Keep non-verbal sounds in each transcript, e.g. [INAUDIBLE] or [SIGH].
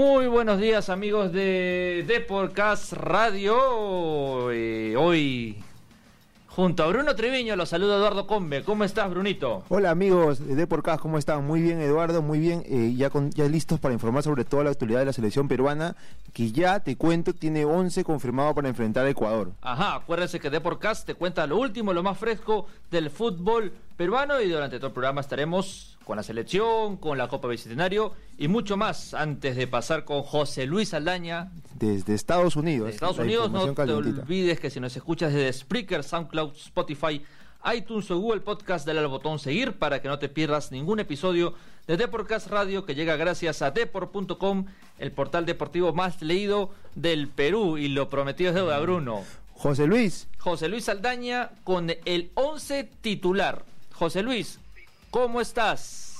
Muy buenos días amigos de Deporcast Radio. Eh, hoy junto a Bruno Treviño los saluda Eduardo Combe. ¿Cómo estás Brunito? Hola amigos de Deporcast, ¿cómo están? Muy bien Eduardo, muy bien. Eh, ya, con, ya listos para informar sobre toda la actualidad de la selección peruana que ya te cuento tiene 11 confirmados para enfrentar a Ecuador. Ajá, acuérdense que Deporcast te cuenta lo último, lo más fresco del fútbol peruano y durante todo el programa estaremos con la selección, con la Copa Bicentenario y mucho más antes de pasar con José Luis Aldaña. Desde Estados Unidos. Desde Estados Unidos, no te olvides que si nos escuchas desde Spreaker, SoundCloud, Spotify, iTunes o Google Podcast, dale al botón seguir para que no te pierdas ningún episodio de Deporcast Radio que llega gracias a deport.com, el portal deportivo más leído del Perú y lo prometido es deuda Bruno. José Luis. José Luis Aldaña con el 11 titular. José Luis, ¿Cómo estás?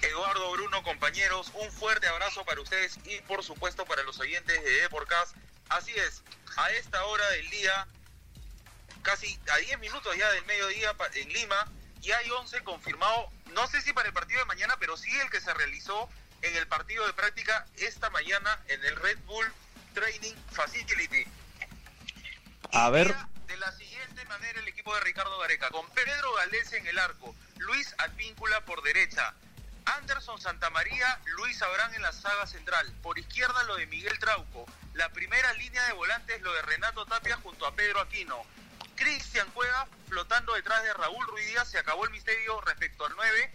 Eduardo Bruno, compañeros, un fuerte abrazo para ustedes y por supuesto para los oyentes de Deporcast. Así es, a esta hora del día, casi a 10 minutos ya del mediodía en Lima, y hay 11 confirmados, no sé si para el partido de mañana, pero sí el que se realizó en el partido de práctica esta mañana en el Red Bull Training Facility. A ver de la siguiente manera el equipo de Ricardo Gareca, con Pedro Galés en el arco, Luis Advíncula por derecha, Anderson Santamaría, Luis Abrán en la saga central, por izquierda lo de Miguel Trauco, la primera línea de volantes lo de Renato Tapia junto a Pedro Aquino, Cristian Cueva flotando detrás de Raúl Ruidíaz, se acabó el misterio respecto al 9,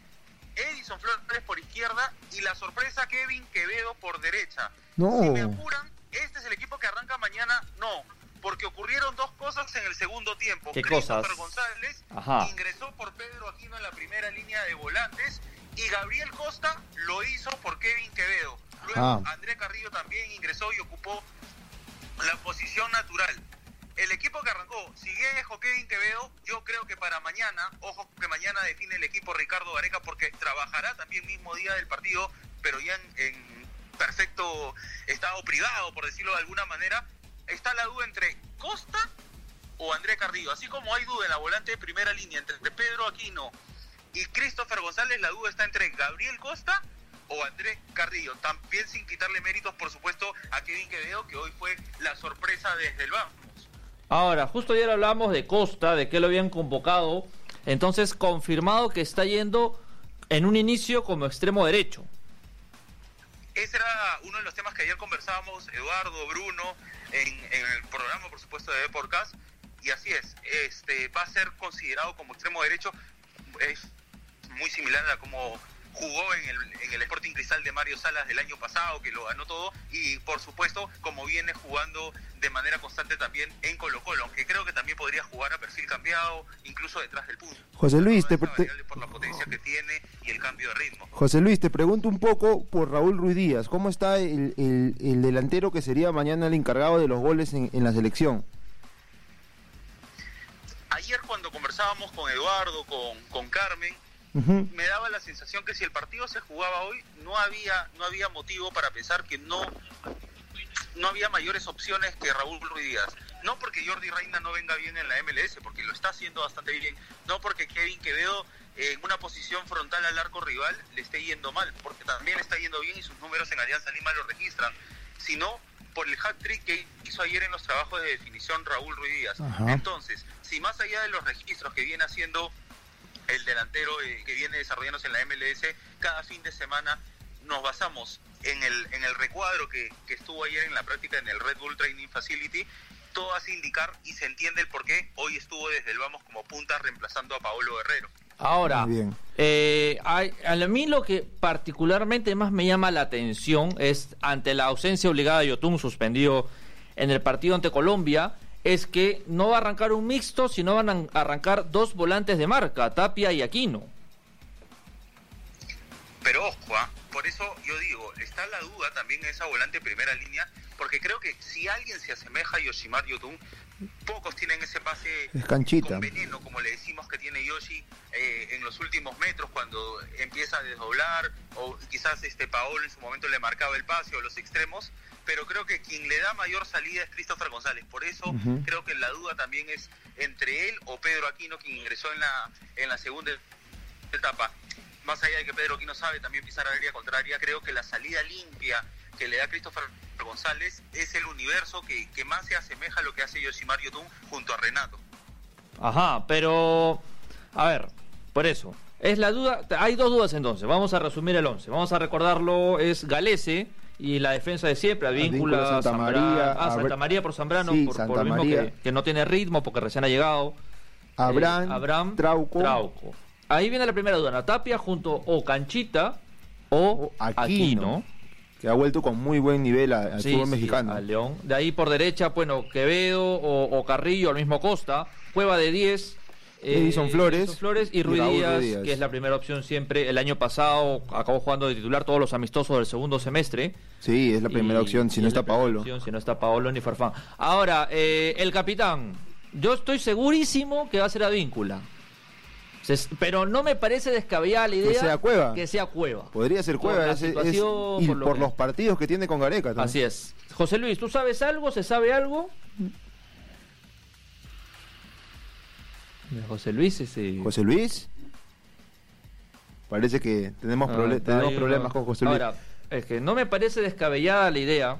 Edison Flores por izquierda y la sorpresa Kevin Quevedo por derecha. No. Si me apuran, este es el equipo que arranca mañana, no porque ocurrieron dos cosas en el segundo tiempo. ¿Qué cosas? González ingresó por Pedro Aquino en la primera línea de volantes y Gabriel Costa lo hizo por Kevin Quevedo. Luego André Carrillo también ingresó y ocupó la posición natural. El equipo que arrancó, si bien Kevin Quevedo, yo creo que para mañana, ojo que mañana define el equipo Ricardo Gareca porque trabajará también mismo día del partido, pero ya en perfecto estado privado, por decirlo de alguna manera, está la duda entre Costa o André Carrillo. Así como hay duda en la volante de primera línea entre Pedro Aquino y Christopher González, la duda está entre Gabriel Costa o Andrés Carrillo. También sin quitarle méritos, por supuesto, a Kevin Quevedo, que hoy fue la sorpresa desde el vamos. Ahora, justo ayer hablamos de Costa, de que lo habían convocado. Entonces, confirmado que está yendo en un inicio como extremo derecho. Ese era uno de los temas que ayer conversábamos, Eduardo, Bruno, en, el programa, por supuesto, de Deporcast. Y así es, este va a ser considerado como extremo derecho. Es muy similar a como jugó en el, en el Sporting Cristal de Mario Salas del año pasado, que lo ganó todo, y por supuesto, como viene jugando de manera constante también en Colo Colo, aunque creo que también podría jugar a perfil cambiado, incluso detrás del punto. José Luis, te, por la potencia que tiene y el cambio de ritmo. José Luis, te pregunto un poco por Raúl Ruiz Díaz, ¿cómo está el, el, delantero que sería mañana el encargado de los goles en, en la selección? Ayer cuando conversábamos con Eduardo, con, con Carmen, me daba la sensación que si el partido se jugaba hoy, no había, no había motivo para pensar que no, no había mayores opciones que Raúl Ruiz Díaz. No porque Jordi Reina no venga bien en la MLS, porque lo está haciendo bastante bien. No porque Kevin Quevedo en una posición frontal al arco rival le esté yendo mal, porque también está yendo bien y sus números en Alianza Lima lo registran. Sino por el hat trick que hizo ayer en los trabajos de definición Raúl Ruiz Díaz. Entonces, si más allá de los registros que viene haciendo el delantero eh, que viene desarrollándose en la MLS, cada fin de semana nos basamos en el, en el recuadro que, estuvo ayer en la práctica en el Red Bull Training Facility, todo hace indicar y se entiende el por qué hoy estuvo desde el vamos como punta reemplazando a Paolo Guerrero. Ahora, eh, a, mí lo que particularmente más me llama la atención es ante la ausencia obligada de Yotun suspendido en el partido ante Colombia, es que no va a arrancar un mixto, sino van a arrancar dos volantes de marca, Tapia y Aquino. Pero ojo, ¿ah? por eso yo digo, está la duda también en esa volante primera línea, porque creo que si alguien se asemeja a Yoshimar Yotun, pocos tienen ese pase con veneno, como le decimos que tiene Yoshi eh, en los últimos metros cuando empieza a desdoblar, o quizás este Paolo en su momento le marcaba el pase o los extremos, pero creo que quien le da mayor salida es Christopher González. Por eso creo que la duda también es entre él o Pedro Aquino, quien ingresó en la, en la segunda etapa. más allá de que Pedro aquí no sabe también pisar área contraria, creo que la salida limpia que le da Christopher González es el universo que, que más se asemeja a lo que hace Yoshimar Yotun junto a Renato. Ajá, pero a ver, por eso, es la duda, hay dos dudas entonces, vamos a resumir el 11, vamos a recordarlo, es Galese y la defensa de siempre, Advíncula, Santa María, ah, Santa María por Zambrano, por, por, lo mismo que, no tiene ritmo porque recién ha llegado. Abraham, eh, Abraham Trauco. Trauco. Ahí viene la primera duda, Tapia junto o Canchita o, Aquino, Que ha vuelto con muy buen nivel al fútbol mexicano. Al León. De ahí por derecha, bueno, Quevedo o, o Carrillo, al mismo Costa. Cueva de 10, Edison eh, Flores, Flores y, Ruiz Díaz, que es la primera opción siempre. El año pasado acabó jugando de titular todos los amistosos del segundo semestre. Sí, es la primera opción, si no está Paolo. si no está Paolo ni Farfán. Ahora, eh, el capitán. Yo estoy segurísimo que va a ser Advíncula. Pero no me parece descabellada la idea que sea Cueva. Que sea Cueva. Podría ser Cueva. y por, los partidos que tiene con Gareca. Así es. José Luis, ¿tú sabes algo? ¿Se sabe algo? José Luis ese. José Luis. Parece que tenemos, ah, problemas con José Luis. Ahora, es que no me parece descabellada la idea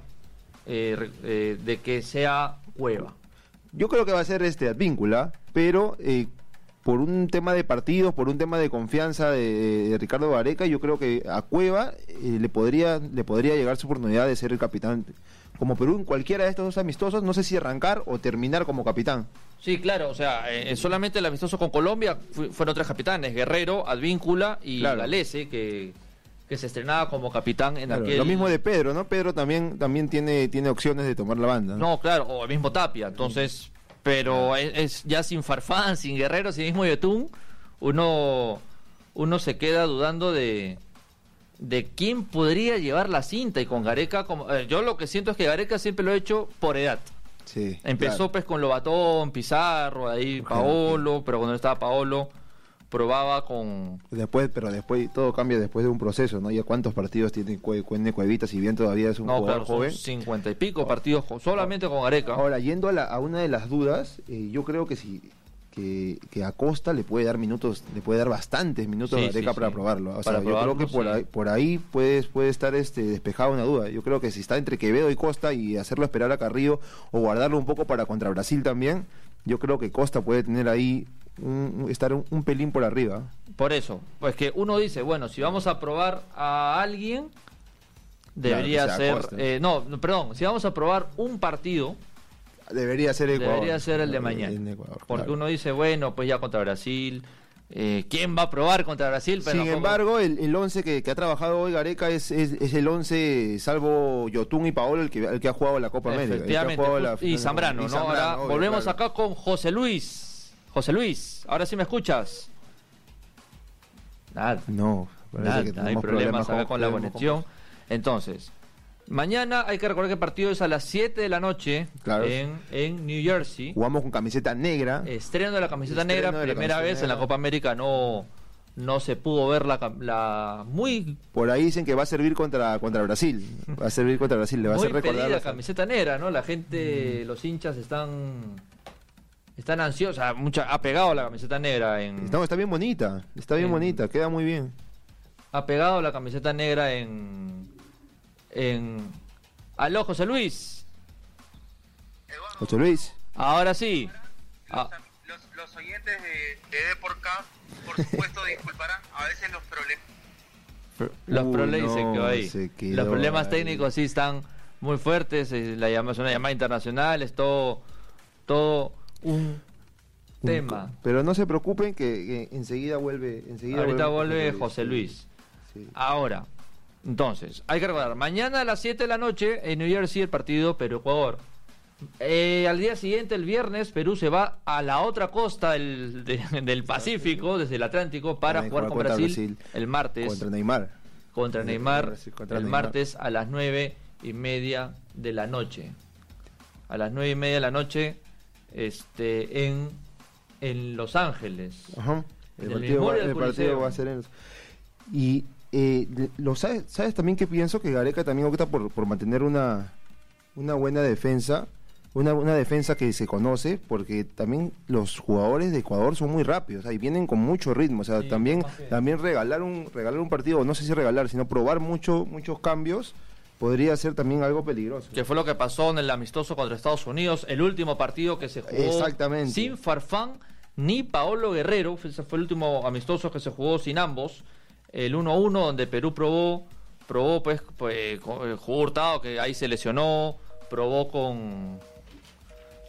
eh, eh, de que sea Cueva. Yo creo que va a ser este Advíncula, pero eh, por un tema de partidos, por un tema de confianza de, Ricardo Vareca, yo creo que a Cueva le podría le podría llegar su oportunidad de ser el capitán. Como Perú en cualquiera de estos dos amistosos, no sé si arrancar o terminar como capitán. Sí, claro, o sea, eh, solamente el amistoso con Colombia fueron tres capitanes, Guerrero, Advíncula y Galese, que, que se estrenaba como capitán en aquel... Lo mismo de Pedro, ¿no? Pedro también, también tiene, tiene opciones de tomar la banda. No, claro, o el mismo Tapia, entonces, pero es, ya sin Farfán, sin Guerrero, sin mismo Yotun, uno, uno se queda dudando de de quién podría llevar la cinta. Y con Gareca como eh, yo lo que siento es que Gareca siempre lo ha hecho por edad. Empezó pues con Lobatón, Pizarro, ahí Paolo, pero cuando estaba Paolo probaba con después pero después todo cambia después de un proceso no ya cuántos partidos tiene Cuende Cuevita si bien todavía es un jugador joven. cincuenta y pico partidos solamente con Gareca. Ahora yendo a, una de las dudas eh, yo creo que si que, que a Costa le puede dar minutos, le puede dar bastantes minutos a Gareca para probarlo. O sea, yo creo que por ahí, por ahí puede, puede estar este despejada una duda. Yo creo que si está entre Quevedo y Costa y hacerlo esperar a Carrillo o guardarlo un poco para contra Brasil también, yo creo que Costa puede tener ahí estar un, pelín por arriba. Por eso, pues que uno dice, bueno, si vamos a probar a alguien, debería ser, eh, no, perdón, si vamos a probar un partido, Debería ser Ecuador. Debería ser el de mañana. porque uno dice, bueno, pues ya contra Brasil. Eh, ¿Quién va a probar contra Brasil? Sin embargo, el, el once que, ha trabajado hoy Gareca es, es, el once, salvo Yotun y Paolo, el que, el que ha jugado la Copa América. Efectivamente, y Zambrano, ¿no? ahora volvemos acá con José Luis. José Luis, ahora sí me escuchas. Nada. No, Nada, hay problemas, acá con la conexión. Entonces, Mañana hay que recordar que el partido es a las 7 de la noche en, en, New Jersey. Jugamos con camiseta negra. Estreno de la camiseta negra, primera vez en la Copa América no, no se pudo ver la, la, muy... Por ahí dicen que va a servir contra, contra Brasil. Va a servir contra Brasil, le va a hacer recordar. la camiseta negra, ¿no? La gente, mm. los hinchas están... Están ansiosos, mucha, ha pegado la camiseta negra en... está bien bonita, está bien bonita, queda muy bien. Ha pegado la camiseta negra en en... Aló, José Luis. José Luis. Ahora sí. Los, ah. los, oyentes de, de por [LAUGHS] supuesto, disculparán a veces los problemas. Los problemas Los problemas técnicos sí están muy fuertes. La llama, es una llamada internacional, es todo, todo un tema. Pero no se preocupen que, enseguida vuelve. Enseguida Ahorita vuelve, José Luis. Ahora, entonces, hay que recordar, mañana a las 7 de la noche en New Jersey el partido Perú-Ecuador. Eh, al día siguiente, el viernes, Perú se va a la otra costa del, [LAUGHS] del Pacífico, desde el Atlántico, para jugar con Brasil, el martes. Contra Neymar. Contra Neymar, el martes a las nueve y media de la noche. A las nueve y media de la noche este, en, en Los Ángeles. Ajá. El, partido, el partido va a ser en... Y eh, lo sabes, sabes también que pienso que Gareca también opta por, por mantener una, una buena defensa una, una, defensa que se conoce, porque también los jugadores de Ecuador son muy rápidos, ahí vienen con mucho ritmo, o sea, también, también regalar un, regalar un partido, no sé si regalar, sino probar mucho, muchos cambios, podría ser también algo peligroso. Que fue lo que pasó en el amistoso contra Estados Unidos, el último partido que se jugó Exactamente. sin Farfán ni Paolo Guerrero, ese fue el último amistoso que se jugó sin ambos, el 1-1 donde Perú probó, probó pues, pues jugó Hurtado que ahí se lesionó, probó con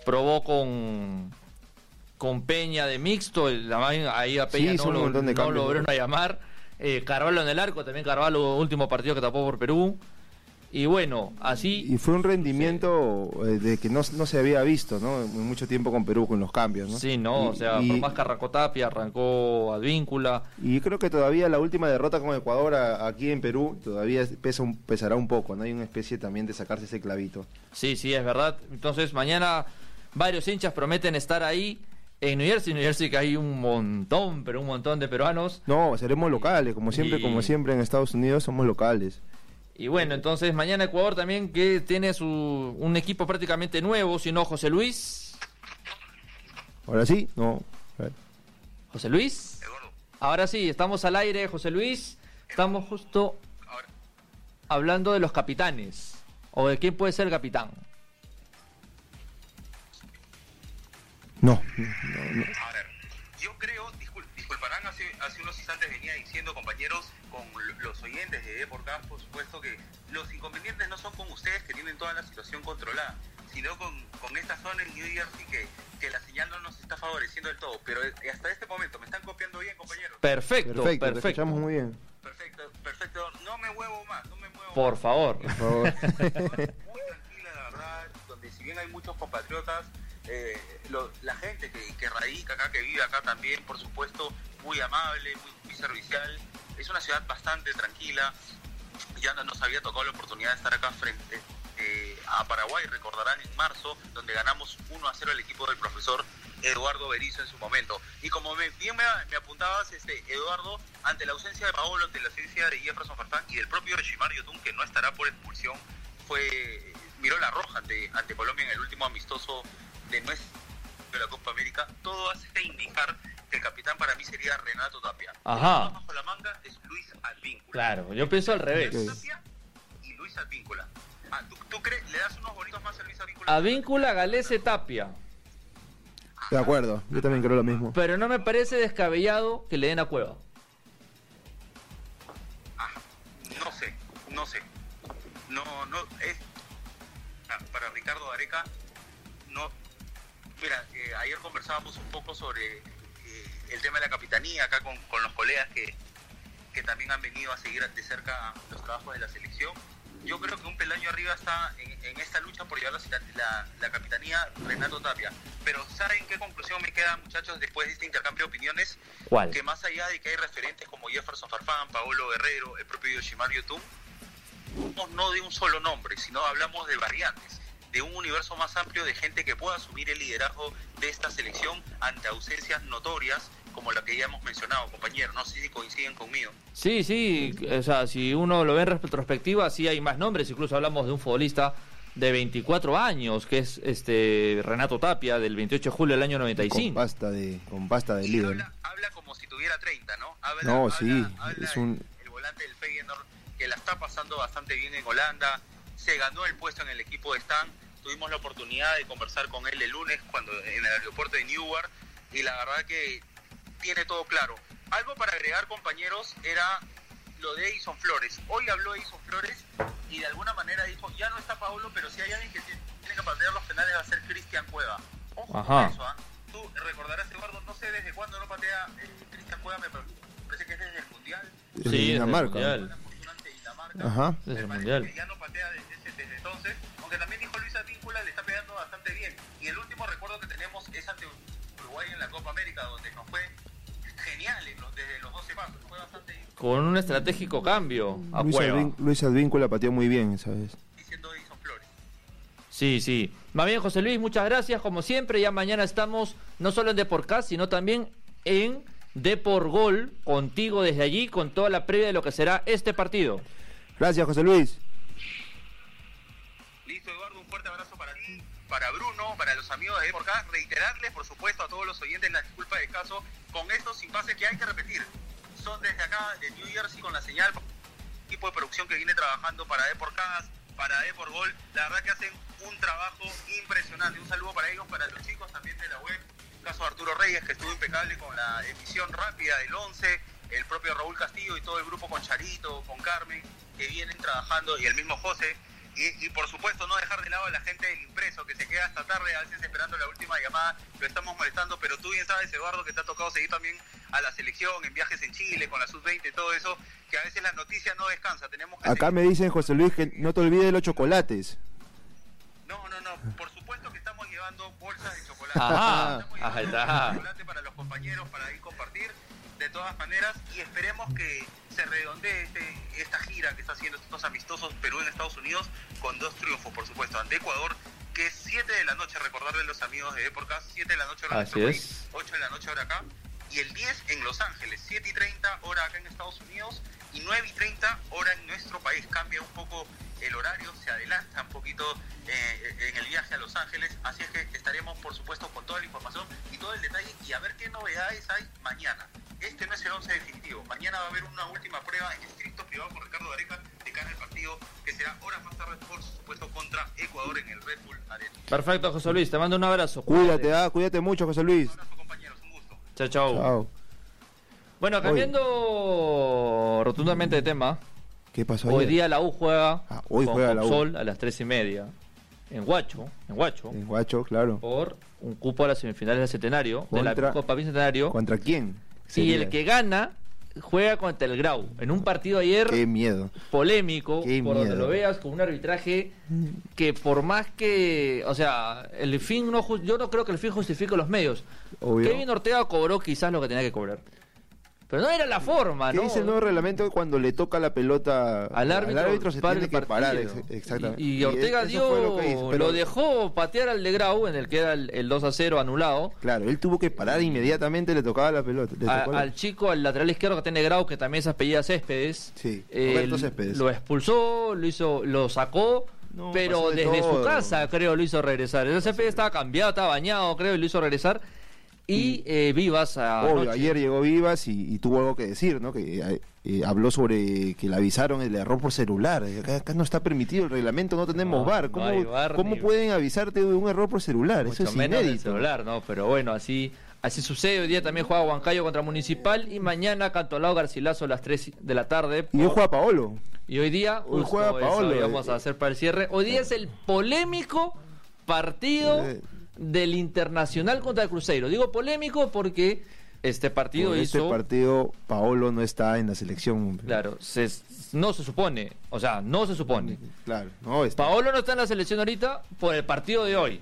probó con con Peña de mixto, ahí a Peña no, lo, no a llamar. Eh, Carvalho en el arco, también Carvalho, último partido que tapó por Perú. Y bueno, así... Y fue un rendimiento eh, de que no, se había visto, ¿no? mucho tiempo con Perú, con los cambios, ¿no? Sí, no, o sea, por más que arrancó Tapia, arrancó Advíncula. Y creo que todavía la última derrota con Ecuador aquí en Perú todavía pesa un, pesará un poco, ¿no? Hay una especie también de sacarse ese clavito. Sí, sí, es verdad. Entonces, mañana varios hinchas prometen estar ahí. En New Jersey, New Jersey que hay un montón, pero un montón de peruanos. No, seremos locales, como siempre, como siempre en Estados Unidos somos locales. Y bueno, entonces mañana Ecuador también que tiene su un equipo prácticamente nuevo, si no José Luis. Ahora sí, no. José Luis. Ahora sí, estamos al aire, José Luis. Estamos justo hablando de los capitanes. O de quién puede ser capitán. No. A ver, yo creo, disculparán, hace, hace unos instantes venía diciendo, compañeros, los oyentes de Deportes, por supuesto que los inconvenientes no son con ustedes que tienen toda la situación controlada, sino con, con esta zona en New Jersey que, que la señal no nos está favoreciendo del todo. Pero hasta este momento, ¿me están copiando bien, compañeros? Perfecto, perfecto. perfecto. muy bien. Perfecto, perfecto. No me muevo más, no me muevo Por favor. Por favor. muy tranquila, la verdad, donde si bien hay muchos compatriotas, eh, la gente que, que radica acá, que vive acá también, por supuesto, muy amable, muy, muy servicial es una ciudad bastante tranquila. Ya nos había tocado la oportunidad de estar acá frente eh, a Paraguay, recordarán en marzo, donde ganamos 1 a 0 el equipo del profesor Eduardo Berizo en su momento. Y como me, bien me, apuntabas, este, Eduardo, ante la ausencia de Paolo, ante la ausencia de Jefferson Farfán y del propio Regimar Yotun, que no estará por expulsión, fue miró la roja ante, ante Colombia en el último amistoso de nuestra de la Copa América, todo hace indicar el capitán para mí sería Renato Tapia. Ajá. El bajo la manga es Luis Advíncula. Claro, yo pienso al revés. Tapia y Luis Advíncula. Ah, ¿tú, crees, le das unos bonitos más a Luis Advíncula? Advíncula, Galese, Tapia. De acuerdo, yo también creo lo mismo. Pero no me parece descabellado que le den a Cueva. Ah, no sé, no sé. No, no, es... Ah, para Ricardo Areca, no... Mira, eh, ayer conversábamos un poco sobre el tema de la capitanía acá con, los colegas que, también han venido a seguir de cerca los trabajos de la selección. Yo creo que un peldaño arriba está en, esta lucha por llevar la, la, capitanía Renato Tapia. Pero ¿saben qué conclusión me queda, muchachos, después de este intercambio de opiniones? ¿Cuál? Que más allá de que hay referentes como Jefferson Farfán, Paolo Guerrero, el propio Yoshimaru Tum, no de un solo nombre, sino hablamos de variantes de un universo más amplio de gente que pueda asumir el liderazgo de esta selección ante ausencias notorias como la que ya hemos mencionado, compañeros. No sé si coinciden conmigo. Sí, sí, o sea, si uno lo ve en retrospectiva, sí hay más nombres, incluso hablamos de un futbolista de 24 años, que es este Renato Tapia, del 28 de julio del año 95. Con pasta de, con pasta de líder. Habla, como si tuviera 30, ¿no? no, sí, es un... El, volante del Feyenoord, que la está pasando bastante bien en Holanda, se ganó el puesto en el equipo de Stan, tuvimos la oportunidad de conversar con él el lunes cuando en el aeropuerto de Newark, y la verdad que tiene todo claro. Algo para agregar, compañeros, era lo de Edison Flores. Hoy habló Edison Flores y de alguna manera dijo, ya no está Paulo, pero si hay alguien que tiene que patear los penales va a ser Cristian Cueva. Ojo con eso, ¿ah? Tú recordarás, Eduardo, no sé desde cuándo no patea eh, Cristian Cueva, me parece que es desde el Mundial. Sí, desde Dinamarca. Mundial. Ajá. Desde el Mundial. ya no patea desde, desde, entonces, aunque también dijo Luis Advíncula, le está pegando bastante bien. Y el último recuerdo que tenemos es ante Uruguay en la Copa América, donde nos fue geniales desde los 12 pasos. Fue bastante. Con un estratégico cambio a Luis, Advín, Luis Advíncula pateó muy bien esa vez. Diciendo Edison Flores. Sí, sí. Más bien, José Luis, muchas gracias. Como siempre, ya mañana estamos no solo en Deporcast, sino también en Depor Gol, contigo desde allí, con toda la previa de lo que será este partido. Gracias, José Luis. Para Bruno, para los amigos de por acá, reiterarles, por supuesto, a todos los oyentes la disculpa de caso con estos impases que hay que repetir. Son desde acá, de New Jersey, con la señal, equipo de producción que viene trabajando para Deporcast, para Gol. La verdad que hacen un trabajo impresionante. Un saludo para ellos, para los chicos también de la web. caso de Arturo Reyes, que estuvo impecable con la emisión rápida del 11. El propio Raúl Castillo y todo el grupo con Charito, con Carmen, que vienen trabajando, y el mismo José y, por supuesto no dejar de lado a la gente del impreso que se queda hasta tarde a veces esperando la última llamada, lo estamos molestando, pero tú bien sabes Eduardo que te ha tocado seguir también a la selección en viajes en Chile con la sub-20 y todo eso, que a veces la noticia no descansa, tenemos Acá me dicen José Luis que no te olvides de los chocolates. No, no, no, por supuesto que estamos llevando bolsas de chocolate. Ajá, chocolate para los compañeros para ir compartir de todas maneras y esperemos que se redondee este, esta gira que está haciendo estos amistosos Perú en Estados Unidos con dos triunfos, por supuesto, ante Ecuador, que es 7 de la noche, recordarle a los amigos de Epocas, 7 de la noche hora Así es. 8 de la noche hora acá, y el 10 en Los Ángeles, 7 y 30 hora acá en Estados Unidos y 9 y 30 hora en nuestro país. Cambia un poco el horario, se adelanta un poquito eh, en el viaje a Los Ángeles, así es que estaremos por supuesto con toda la información y todo el detalle y a ver qué novedades hay mañana este no es el 11 definitivo. Mañana va a haber una última prueba en estricto privado con Ricardo Gareca de cara al partido que será horas más tarde, por supuesto, contra Ecuador en el Red Bull Arena. Perfecto, José Luis. Te mando un abrazo. Cuídate, ah, cuídate mucho, José Luis. Un abrazo, compañeros. Un gusto. Chao, chao. Bueno, cambiando rotundamente de tema. ¿Qué pasó Hoy día la U juega ah, hoy juega la U. Sol a las tres y media. En Guacho, en Guacho. En Guacho, claro. Por un cupo a las semifinales del Centenario, de la Copa Bicentenario. ¿Contra quién? Y el que gana juega contra el Grau. En un partido ayer. Qué miedo. Polémico, por donde lo veas, con un arbitraje que por más que. O sea, el fin no. Yo no creo que el fin justifique los medios. Kevin Ortega cobró quizás lo que tenía que cobrar. Pero no era la forma, ¿no? dice el nuevo reglamento cuando le toca la pelota al árbitro, se tiene que parar. Exactamente. Y, Ortega dio, lo, dejó patear al de Grau, en el que era el, 2 a 0 anulado. Claro, él tuvo que parar inmediatamente, le tocaba la pelota. Al chico, al lateral izquierdo que tiene Grau, que también es apellida Céspedes. Sí, Céspedes. Lo expulsó, lo hizo, lo sacó. pero desde su casa, creo, lo hizo regresar. El Céspedes estaba cambiado, estaba bañado, creo, y lo hizo regresar y eh, Vivas Obvio, ayer llegó Vivas y, tuvo algo que decir, ¿no? Que eh, eh, habló sobre que le avisaron el error por celular. Acá, no está permitido el reglamento, no tenemos bar. ¿Cómo, ¿cómo pueden avisarte de un error por celular? Eso es inédito. celular, ¿no? Pero bueno, así así sucede. Hoy día también juega Huancayo contra Municipal y mañana Cantolao Garcilaso a las 3 de la tarde. Y hoy juega Paolo. Y hoy día hoy juega Paolo. vamos a hacer para el cierre. Hoy día es el polémico partido del Internacional contra el Cruzeiro. Digo polémico porque este partido este hizo... Este partido, Paolo no está en la selección. Claro, no se supone, o sea, no se supone. Claro, no está. Paolo no está en la selección ahorita por el partido de hoy.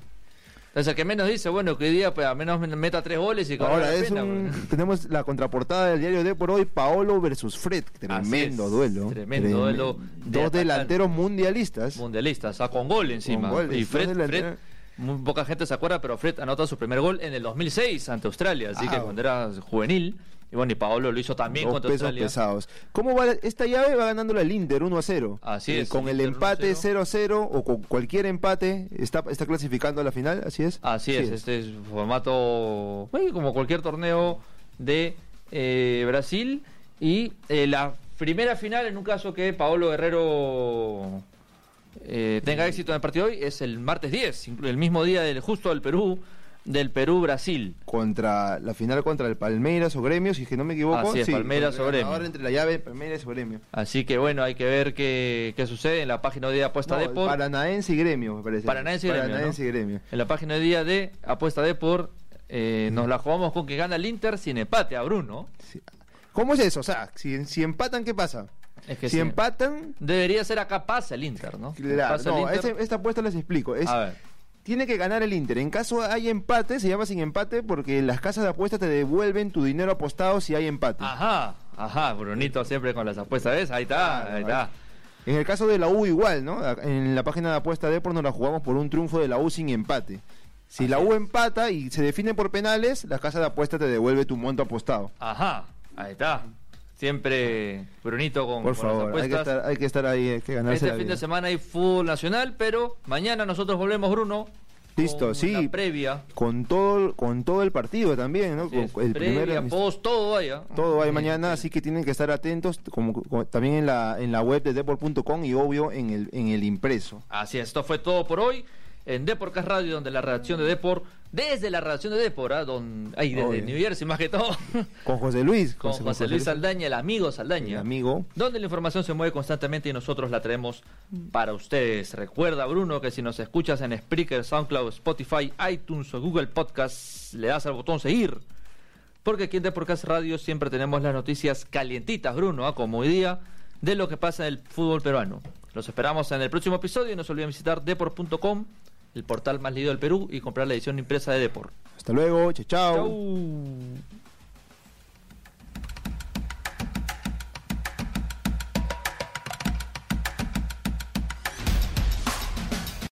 O sea, que menos dice, bueno, que hoy día pues, a menos meta tres goles y Ahora es pues. [LAUGHS] tenemos la contraportada del diario de por hoy, Paolo versus Fred. Tremendo duelo. Tremendo duelo. Dos delanteros mundialistas. Mundialistas, o con gol encima. y Fred muy poca gente se acuerda, pero Fred anotó su primer gol en el 2006 ante Australia, así que ah. cuando era juvenil. Y bueno, y Paolo lo hizo también contra Australia. pesados. ¿Cómo va esta llave? Va ganando la Inter 1 a 0. Así es. con el empate 0 a 0 o con cualquier empate, está, está clasificando a la final, ¿así es? Así, es. este es formato como cualquier torneo de eh, Brasil. Y eh, la primera final, en un caso que Paolo Guerrero eh, tenga éxito en el partido hoy es el martes 10, el mismo día del justo del Perú, del Perú-Brasil. Contra la final contra el Palmeiras o Gremio, si es que no me equivoco. Así es, Palmeiras o Gremio. Ahora entre la llave Palmeiras o Gremio. Así que bueno, hay que ver qué, qué sucede en la página de día Apuesta de Deport. Paranaense y Gremio, me parece. Paranaense y Gremio. Paranaense y Gremio. En la página de día de Apuesta Deport eh, nos la jugamos con que gana el Inter sin empate a Bruno. ¿Cómo es eso? O sea, si, si empatan, ¿qué pasa? Si, empatan. Debería ser acá pasa el Inter, ¿no? Claro, no, esta apuesta les explico. Es, Tiene que ganar el Inter. En caso hay empate, se llama sin empate porque las casas de apuestas te devuelven tu dinero apostado si hay empate. Ajá, ajá, Brunito siempre con las apuestas, ¿ves? Ahí está, ahí está. En el caso de la U igual, ¿no? En la página de apuesta de por nos la jugamos por un triunfo de la U sin empate. Si la U empata y se define por penales, la casa de apuestas te devuelve tu monto apostado. Ajá, ahí está. Siempre Brunito con, Por favor, Hay, que estar, hay que estar ahí, hay que ganarse Este fin de semana hay fútbol nacional, pero mañana nosotros volvemos, Bruno, Listo, sí. La previa. Con todo, con todo el partido también, ¿no? el previa, post, todo vaya. Todo hay mañana, así que tienen que estar atentos, como, también en la, en la web de deport.com y obvio en el, en el impreso. Así es, esto fue todo por hoy en Deporcast Radio, donde la redacción de Deport, desde la redacción de Deport, ¿ah? don, ahí desde New Jersey más que todo. [LAUGHS] Con José Luis. Con, José, Luis Saldaña, el amigo Saldaña. El amigo. Donde la información se mueve constantemente y nosotros la traemos para ustedes. Recuerda, Bruno, que si nos escuchas en Spreaker, SoundCloud, Spotify, iTunes o Google Podcast, le das al botón seguir. Porque aquí en Deportcast Radio siempre tenemos las noticias calientitas, Bruno, ¿ah? como hoy día, de lo que pasa en el fútbol peruano. Los esperamos en el próximo episodio y no se olviden visitar deport.com el portal más leído del Perú y comprar la edición impresa de Deport. Hasta luego, chao. chao.